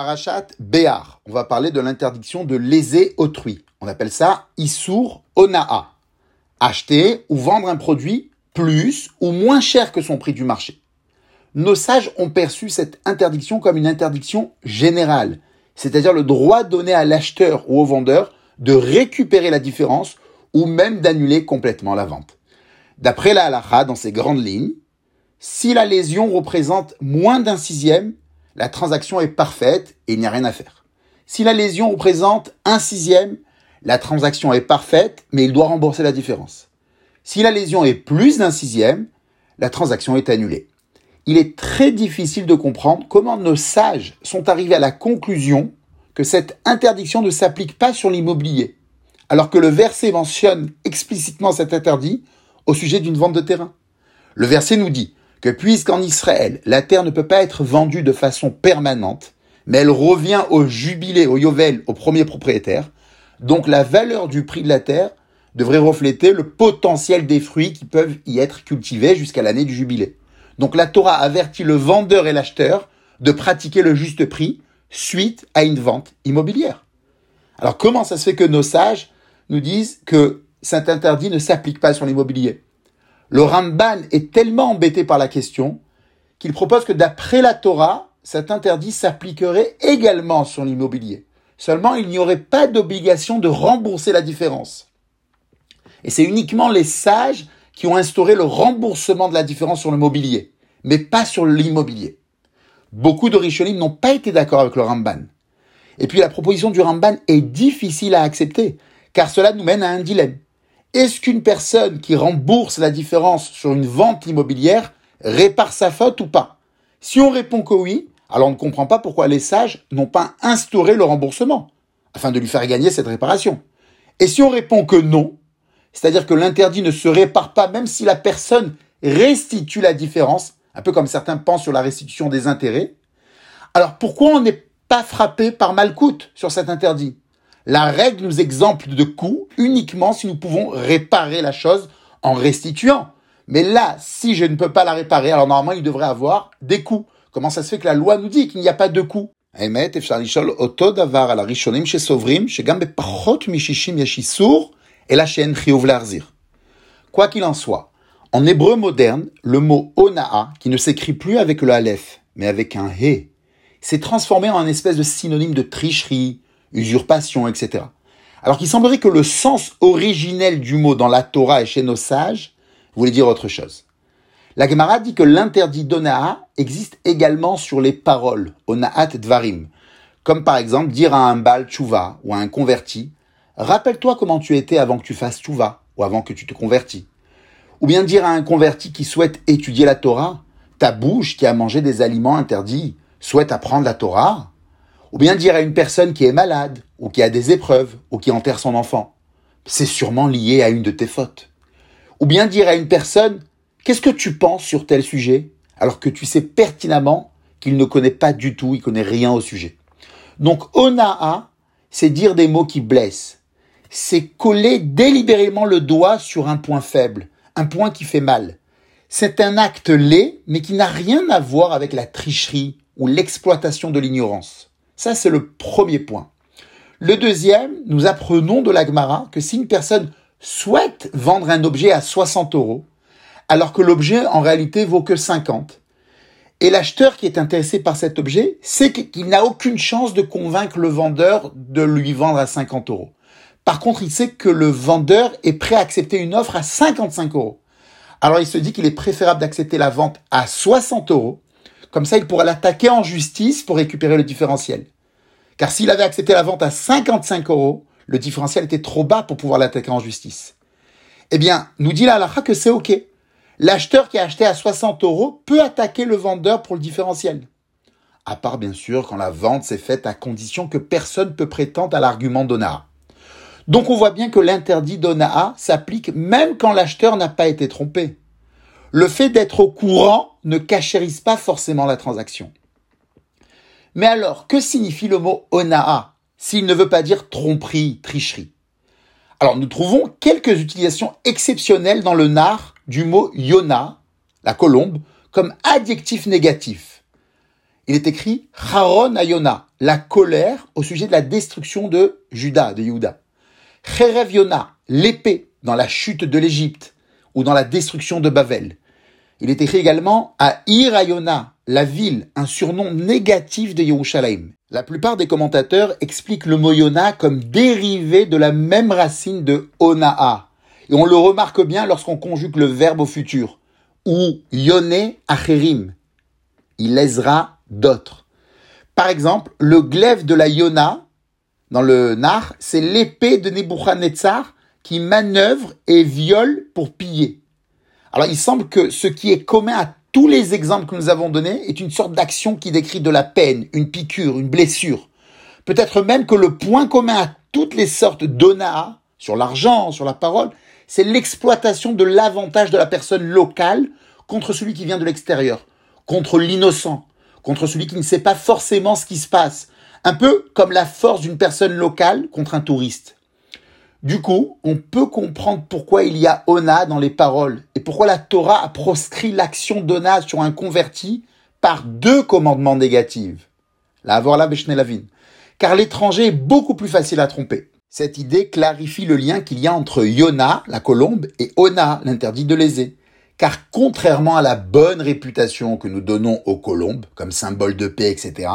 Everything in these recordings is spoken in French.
Parachat Béar. On va parler de l'interdiction de léser autrui. On appelle ça Issour Onaa. Acheter ou vendre un produit plus ou moins cher que son prix du marché. Nos sages ont perçu cette interdiction comme une interdiction générale, c'est-à-dire le droit donné à l'acheteur ou au vendeur de récupérer la différence ou même d'annuler complètement la vente. D'après la halakha, dans ses grandes lignes, si la lésion représente moins d'un sixième, la transaction est parfaite et il n'y a rien à faire. Si la lésion représente un sixième, la transaction est parfaite, mais il doit rembourser la différence. Si la lésion est plus d'un sixième, la transaction est annulée. Il est très difficile de comprendre comment nos sages sont arrivés à la conclusion que cette interdiction ne s'applique pas sur l'immobilier, alors que le verset mentionne explicitement cet interdit au sujet d'une vente de terrain. Le verset nous dit que puisqu'en Israël, la terre ne peut pas être vendue de façon permanente, mais elle revient au jubilé, au yovel, au premier propriétaire, donc la valeur du prix de la terre devrait refléter le potentiel des fruits qui peuvent y être cultivés jusqu'à l'année du jubilé. Donc la Torah avertit le vendeur et l'acheteur de pratiquer le juste prix suite à une vente immobilière. Alors comment ça se fait que nos sages nous disent que cet interdit ne s'applique pas sur l'immobilier? Le Ramban est tellement embêté par la question qu'il propose que d'après la Torah, cet interdit s'appliquerait également sur l'immobilier. Seulement, il n'y aurait pas d'obligation de rembourser la différence. Et c'est uniquement les sages qui ont instauré le remboursement de la différence sur le mobilier, mais pas sur l'immobilier. Beaucoup de Rishonim n'ont pas été d'accord avec le Ramban. Et puis la proposition du Ramban est difficile à accepter, car cela nous mène à un dilemme. Est-ce qu'une personne qui rembourse la différence sur une vente immobilière répare sa faute ou pas? Si on répond que oui, alors on ne comprend pas pourquoi les sages n'ont pas instauré le remboursement, afin de lui faire gagner cette réparation. Et si on répond que non, c'est-à-dire que l'interdit ne se répare pas même si la personne restitue la différence, un peu comme certains pensent sur la restitution des intérêts, alors pourquoi on n'est pas frappé par malcoute sur cet interdit? La règle nous exempte de coûts uniquement si nous pouvons réparer la chose en restituant. Mais là, si je ne peux pas la réparer, alors normalement il devrait avoir des coûts. Comment ça se fait que la loi nous dit qu'il n'y a pas de coût Quoi qu'il en soit, en hébreu moderne, le mot onaa, qui ne s'écrit plus avec le aleph, mais avec un he, s'est transformé en un espèce de synonyme de tricherie, usurpation, etc. Alors qu'il semblerait que le sens originel du mot dans la Torah et chez nos sages voulait dire autre chose. La Gemara dit que l'interdit d'Onaa existe également sur les paroles, Onaat Dvarim, comme par exemple dire à un Baal Tchouva ou à un converti, rappelle-toi comment tu étais avant que tu fasses Tchouva ou avant que tu te convertis. Ou bien dire à un converti qui souhaite étudier la Torah, ta bouche qui a mangé des aliments interdits souhaite apprendre la Torah. Ou bien dire à une personne qui est malade ou qui a des épreuves ou qui enterre son enfant, c'est sûrement lié à une de tes fautes. Ou bien dire à une personne, Qu'est-ce que tu penses sur tel sujet alors que tu sais pertinemment qu'il ne connaît pas du tout, il connaît rien au sujet. Donc onaa, c'est dire des mots qui blessent. C'est coller délibérément le doigt sur un point faible, un point qui fait mal. C'est un acte laid, mais qui n'a rien à voir avec la tricherie ou l'exploitation de l'ignorance. Ça, c'est le premier point. Le deuxième, nous apprenons de l'Agmara que si une personne souhaite vendre un objet à 60 euros, alors que l'objet en réalité vaut que 50. Et l'acheteur qui est intéressé par cet objet sait qu'il n'a aucune chance de convaincre le vendeur de lui vendre à 50 euros. Par contre, il sait que le vendeur est prêt à accepter une offre à 55 euros. Alors il se dit qu'il est préférable d'accepter la vente à 60 euros. Comme ça, il pourra l'attaquer en justice pour récupérer le différentiel. Car s'il avait accepté la vente à 55 euros, le différentiel était trop bas pour pouvoir l'attaquer en justice. Eh bien, nous dit la halakha que c'est OK l'acheteur qui a acheté à 60 euros peut attaquer le vendeur pour le différentiel. À part bien sûr quand la vente s'est faite à condition que personne peut prétendre à l'argument d'Onaa. Donc on voit bien que l'interdit d'Onaa s'applique même quand l'acheteur n'a pas été trompé. Le fait d'être au courant ne cachérise pas forcément la transaction. Mais alors, que signifie le mot Onaa s'il ne veut pas dire tromperie, tricherie? Alors nous trouvons quelques utilisations exceptionnelles dans le nar du mot Yona, la colombe, comme adjectif négatif. Il est écrit Charon Ayona, la colère au sujet de la destruction de Juda, de Yehuda. Cherev Yona, l'épée dans la chute de l'Égypte ou dans la destruction de Babel. Il est écrit également à Irayona, la ville, un surnom négatif de Yerushalayim. La plupart des commentateurs expliquent le mot Yona comme dérivé de la même racine de Onaa. Et on le remarque bien lorsqu'on conjugue le verbe au futur. Ou Yone Acherim. Il lésera d'autres. Par exemple, le glaive de la Yona, dans le Nar, c'est l'épée de Nebuchadnezzar qui manœuvre et viole pour piller. Alors il semble que ce qui est commun à tous les exemples que nous avons donnés est une sorte d'action qui décrit de la peine, une piqûre, une blessure. Peut-être même que le point commun à toutes les sortes d'onaa, sur l'argent, sur la parole, c'est l'exploitation de l'avantage de la personne locale contre celui qui vient de l'extérieur, contre l'innocent, contre celui qui ne sait pas forcément ce qui se passe. Un peu comme la force d'une personne locale contre un touriste. Du coup, on peut comprendre pourquoi il y a Ona dans les paroles et pourquoi la Torah a proscrit l'action d'Ona sur un converti par deux commandements négatifs. Avoir la lavine. Car l'étranger est beaucoup plus facile à tromper. Cette idée clarifie le lien qu'il y a entre Yona, la colombe, et Ona, l'interdit de léser. Car contrairement à la bonne réputation que nous donnons aux colombes, comme symbole de paix, etc.,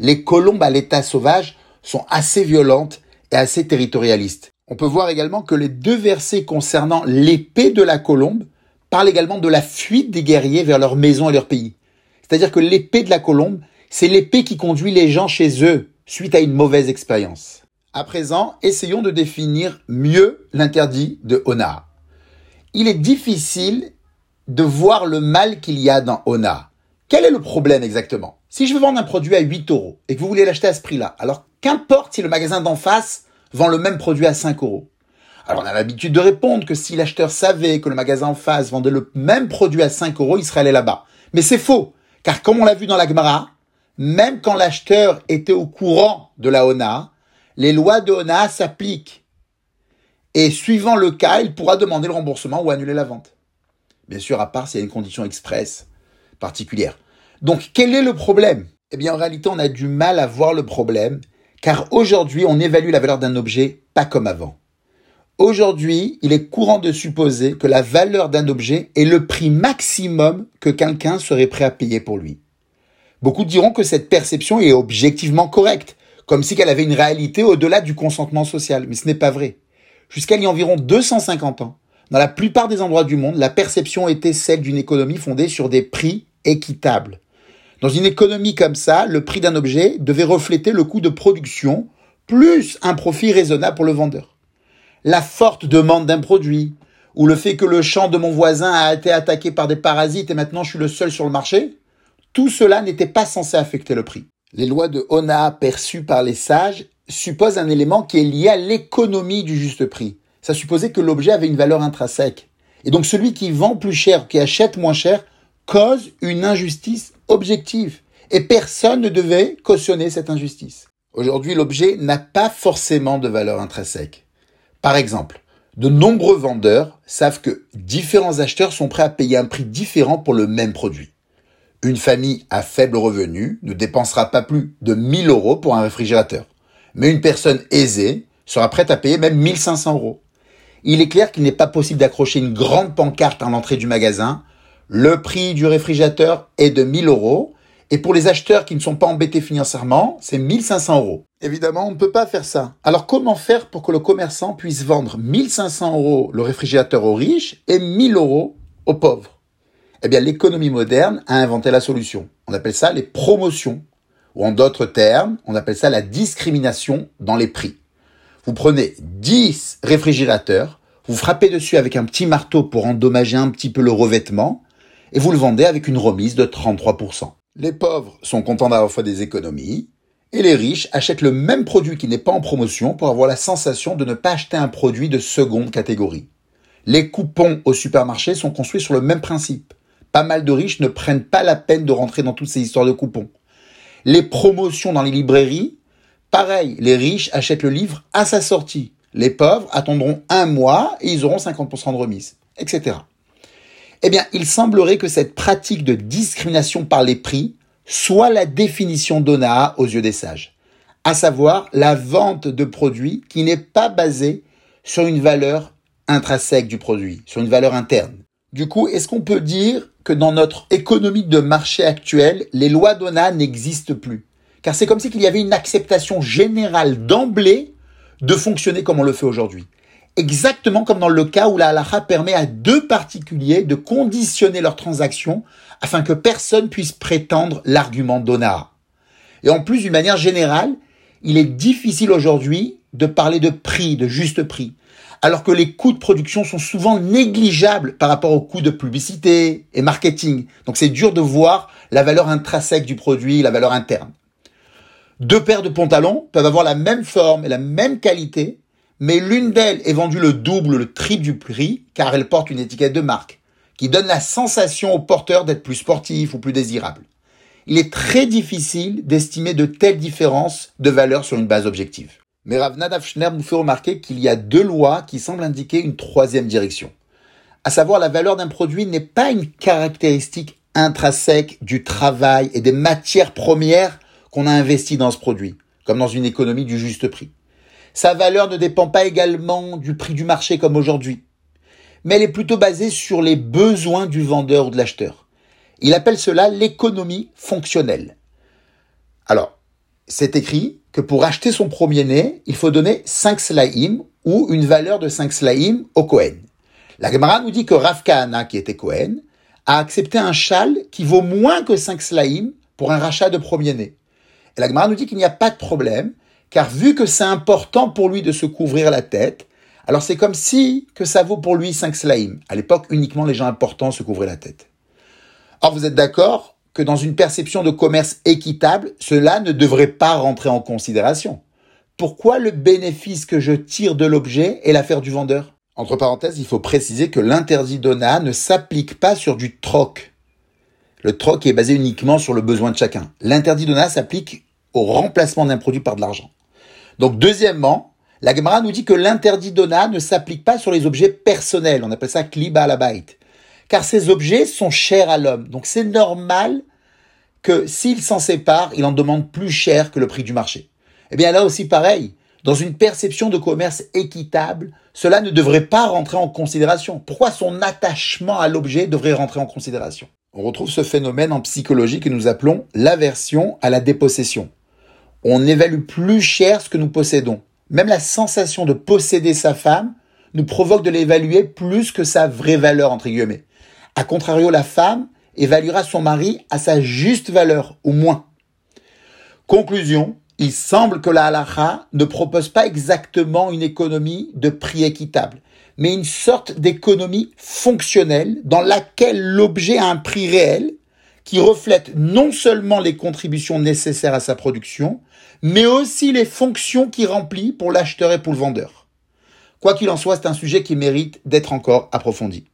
les colombes à l'état sauvage sont assez violentes et assez territorialistes. On peut voir également que les deux versets concernant l'épée de la colombe parlent également de la fuite des guerriers vers leur maison et leur pays. C'est-à-dire que l'épée de la colombe, c'est l'épée qui conduit les gens chez eux suite à une mauvaise expérience. À présent, essayons de définir mieux l'interdit de Ona. Il est difficile de voir le mal qu'il y a dans Ona. Quel est le problème exactement? Si je veux vendre un produit à 8 euros et que vous voulez l'acheter à ce prix-là, alors qu'importe si le magasin d'en face vend le même produit à 5 euros. Alors on a l'habitude de répondre que si l'acheteur savait que le magasin en face vendait le même produit à 5 euros, il serait allé là-bas. Mais c'est faux, car comme on l'a vu dans la Gemara, même quand l'acheteur était au courant de la ONA, les lois de ONA s'appliquent. Et suivant le cas, il pourra demander le remboursement ou annuler la vente. Bien sûr, à part s'il y a une condition express particulière. Donc, quel est le problème? Eh bien, en réalité, on a du mal à voir le problème car aujourd'hui, on évalue la valeur d'un objet pas comme avant. Aujourd'hui, il est courant de supposer que la valeur d'un objet est le prix maximum que quelqu'un serait prêt à payer pour lui. Beaucoup diront que cette perception est objectivement correcte, comme si elle avait une réalité au-delà du consentement social, mais ce n'est pas vrai. Jusqu'à il y a environ 250 ans, dans la plupart des endroits du monde, la perception était celle d'une économie fondée sur des prix équitables. Dans une économie comme ça, le prix d'un objet devait refléter le coût de production plus un profit raisonnable pour le vendeur. La forte demande d'un produit, ou le fait que le champ de mon voisin a été attaqué par des parasites et maintenant je suis le seul sur le marché, tout cela n'était pas censé affecter le prix. Les lois de Ona perçues par les sages supposent un élément qui est lié à l'économie du juste prix. Ça supposait que l'objet avait une valeur intrinsèque. Et donc celui qui vend plus cher, qui achète moins cher, cause une injustice objective. Et personne ne devait cautionner cette injustice. Aujourd'hui, l'objet n'a pas forcément de valeur intrinsèque. Par exemple, de nombreux vendeurs savent que différents acheteurs sont prêts à payer un prix différent pour le même produit. Une famille à faible revenu ne dépensera pas plus de 1000 euros pour un réfrigérateur. Mais une personne aisée sera prête à payer même 1500 euros. Il est clair qu'il n'est pas possible d'accrocher une grande pancarte à l'entrée du magasin le prix du réfrigérateur est de 1000 euros. Et pour les acheteurs qui ne sont pas embêtés financièrement, c'est 1500 euros. Évidemment, on ne peut pas faire ça. Alors comment faire pour que le commerçant puisse vendre 1500 euros le réfrigérateur aux riches et 1000 euros aux pauvres? Eh bien, l'économie moderne a inventé la solution. On appelle ça les promotions. Ou en d'autres termes, on appelle ça la discrimination dans les prix. Vous prenez 10 réfrigérateurs, vous frappez dessus avec un petit marteau pour endommager un petit peu le revêtement, et vous le vendez avec une remise de 33%. Les pauvres sont contents d'avoir fait des économies et les riches achètent le même produit qui n'est pas en promotion pour avoir la sensation de ne pas acheter un produit de seconde catégorie. Les coupons au supermarché sont construits sur le même principe. Pas mal de riches ne prennent pas la peine de rentrer dans toutes ces histoires de coupons. Les promotions dans les librairies, pareil, les riches achètent le livre à sa sortie. Les pauvres attendront un mois et ils auront 50% de remise, etc. Eh bien, il semblerait que cette pratique de discrimination par les prix soit la définition d'Onaa aux yeux des sages. à savoir la vente de produits qui n'est pas basée sur une valeur intrinsèque du produit, sur une valeur interne. Du coup, est-ce qu'on peut dire que dans notre économie de marché actuelle, les lois d'ONA n'existent plus? Car c'est comme si il y avait une acceptation générale d'emblée de fonctionner comme on le fait aujourd'hui. Exactement comme dans le cas où la halakha permet à deux particuliers de conditionner leurs transactions afin que personne puisse prétendre l'argument d'ONA. Et en plus, d'une manière générale, il est difficile aujourd'hui de parler de prix, de juste prix, alors que les coûts de production sont souvent négligeables par rapport aux coûts de publicité et marketing. Donc c'est dur de voir la valeur intrinsèque du produit, la valeur interne. Deux paires de pantalons peuvent avoir la même forme et la même qualité, mais l'une d'elles est vendue le double, le triple du prix, car elle porte une étiquette de marque, qui donne la sensation au porteur d'être plus sportif ou plus désirable il est très difficile d'estimer de telles différences de valeur sur une base objective. Mais Rav Nadav nous fait remarquer qu'il y a deux lois qui semblent indiquer une troisième direction. À savoir, la valeur d'un produit n'est pas une caractéristique intrinsèque du travail et des matières premières qu'on a investi dans ce produit, comme dans une économie du juste prix. Sa valeur ne dépend pas également du prix du marché comme aujourd'hui, mais elle est plutôt basée sur les besoins du vendeur ou de l'acheteur. Il appelle cela l'économie fonctionnelle. Alors, c'est écrit que pour acheter son premier-né, il faut donner 5 slaim ou une valeur de 5 slaim au Cohen. La Gemara nous dit que Rav qui était Cohen, a accepté un châle qui vaut moins que 5 slaim pour un rachat de premier-né. Et la Gemara nous dit qu'il n'y a pas de problème, car vu que c'est important pour lui de se couvrir la tête, alors c'est comme si que ça vaut pour lui 5 slaim. À l'époque, uniquement les gens importants se couvraient la tête. Or, vous êtes d'accord que dans une perception de commerce équitable, cela ne devrait pas rentrer en considération. Pourquoi le bénéfice que je tire de l'objet est l'affaire du vendeur? Entre parenthèses, il faut préciser que l'interdit d'ONA ne s'applique pas sur du troc. Le troc est basé uniquement sur le besoin de chacun. L'interdit d'ONA s'applique au remplacement d'un produit par de l'argent. Donc, deuxièmement, la Gemara nous dit que l'interdit d'ONA ne s'applique pas sur les objets personnels. On appelle ça kliba la bite car ces objets sont chers à l'homme. Donc c'est normal que s'il s'en sépare, il en demande plus cher que le prix du marché. Eh bien là aussi pareil, dans une perception de commerce équitable, cela ne devrait pas rentrer en considération. Pourquoi son attachement à l'objet devrait rentrer en considération? On retrouve ce phénomène en psychologie que nous appelons l'aversion à la dépossession. On évalue plus cher ce que nous possédons. Même la sensation de posséder sa femme nous provoque de l'évaluer plus que sa vraie valeur, entre guillemets. A contrario, la femme évaluera son mari à sa juste valeur, ou moins. Conclusion, il semble que la halakha ne propose pas exactement une économie de prix équitable, mais une sorte d'économie fonctionnelle dans laquelle l'objet a un prix réel qui reflète non seulement les contributions nécessaires à sa production, mais aussi les fonctions qu'il remplit pour l'acheteur et pour le vendeur. Quoi qu'il en soit, c'est un sujet qui mérite d'être encore approfondi.